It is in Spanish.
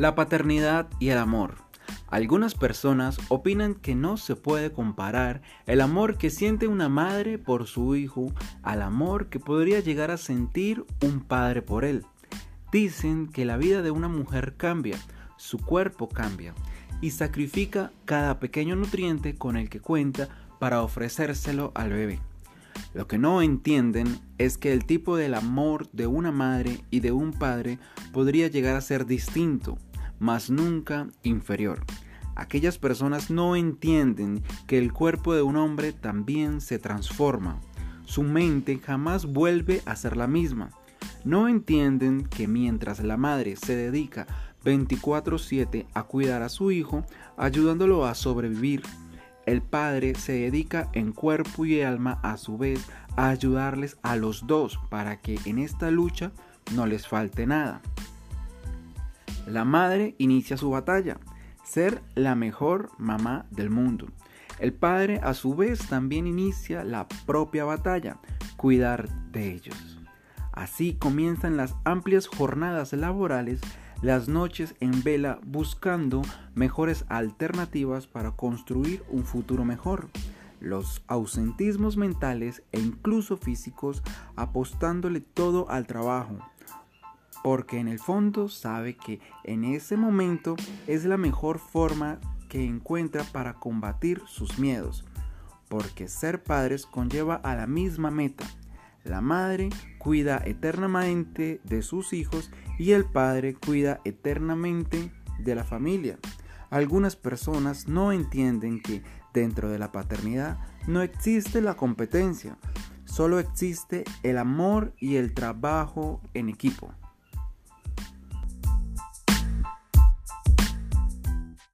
La paternidad y el amor. Algunas personas opinan que no se puede comparar el amor que siente una madre por su hijo al amor que podría llegar a sentir un padre por él. Dicen que la vida de una mujer cambia, su cuerpo cambia y sacrifica cada pequeño nutriente con el que cuenta para ofrecérselo al bebé. Lo que no entienden es que el tipo del amor de una madre y de un padre podría llegar a ser distinto mas nunca inferior. Aquellas personas no entienden que el cuerpo de un hombre también se transforma. Su mente jamás vuelve a ser la misma. No entienden que mientras la madre se dedica 24/7 a cuidar a su hijo, ayudándolo a sobrevivir, el padre se dedica en cuerpo y alma a su vez a ayudarles a los dos para que en esta lucha no les falte nada. La madre inicia su batalla, ser la mejor mamá del mundo. El padre a su vez también inicia la propia batalla, cuidar de ellos. Así comienzan las amplias jornadas laborales, las noches en vela buscando mejores alternativas para construir un futuro mejor, los ausentismos mentales e incluso físicos apostándole todo al trabajo, porque en el fondo sabe que en ese momento es la mejor forma que encuentra para combatir sus miedos, porque ser padres conlleva a la misma meta. La madre cuida eternamente de sus hijos y el padre cuida eternamente de la familia. Algunas personas no entienden que dentro de la paternidad no existe la competencia, solo existe el amor y el trabajo en equipo.